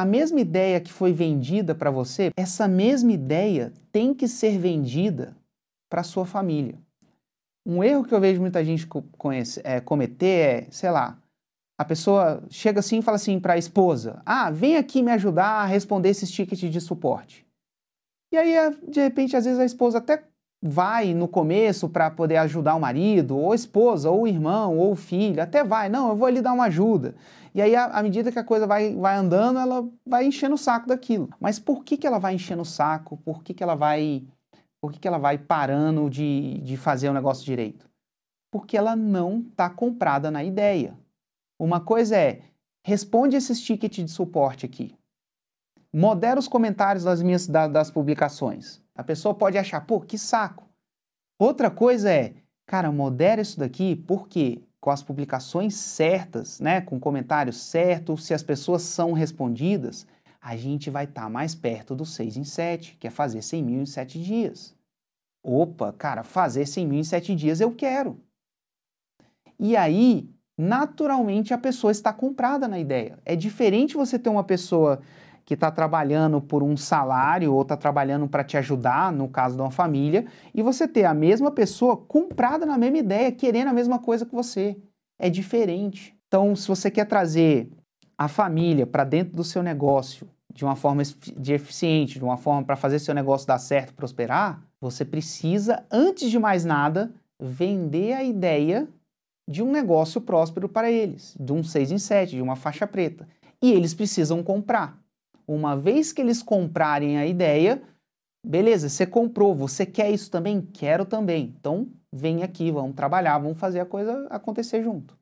a mesma ideia que foi vendida para você, essa mesma ideia tem que ser vendida para sua família. Um erro que eu vejo muita gente conhece, é, cometer é, sei lá, a pessoa chega assim e fala assim para a esposa: Ah, vem aqui me ajudar a responder esses tickets de suporte. E aí, de repente, às vezes a esposa até vai no começo para poder ajudar o marido, ou esposa, ou irmão, ou filho, até vai, não, eu vou ali dar uma ajuda. E aí, à medida que a coisa vai, vai andando, ela vai enchendo o saco daquilo. Mas por que, que ela vai enchendo o saco? Por que, que ela vai. Por que, que ela vai parando de, de fazer o negócio direito? Porque ela não está comprada na ideia. Uma coisa é, responde esses tickets de suporte aqui. Modera os comentários das minhas das publicações. A pessoa pode achar, pô, que saco. Outra coisa é, cara, modera isso daqui porque com as publicações certas, né, com comentários certos, se as pessoas são respondidas, a gente vai estar tá mais perto do 6 em 7, que é fazer 100 mil em 7 dias. Opa, cara, fazer 100 mil em 7 dias eu quero. E aí, naturalmente, a pessoa está comprada na ideia. É diferente você ter uma pessoa que está trabalhando por um salário ou está trabalhando para te ajudar, no caso de uma família, e você ter a mesma pessoa comprada na mesma ideia, querendo a mesma coisa que você. É diferente. Então, se você quer trazer a família para dentro do seu negócio de uma forma de eficiente, de uma forma para fazer seu negócio dar certo, prosperar, você precisa, antes de mais nada, vender a ideia de um negócio próspero para eles, de um 6 em 7, de uma faixa preta. E eles precisam comprar. Uma vez que eles comprarem a ideia, beleza, você comprou, você quer isso também? Quero também. Então, vem aqui, vamos trabalhar, vamos fazer a coisa acontecer junto.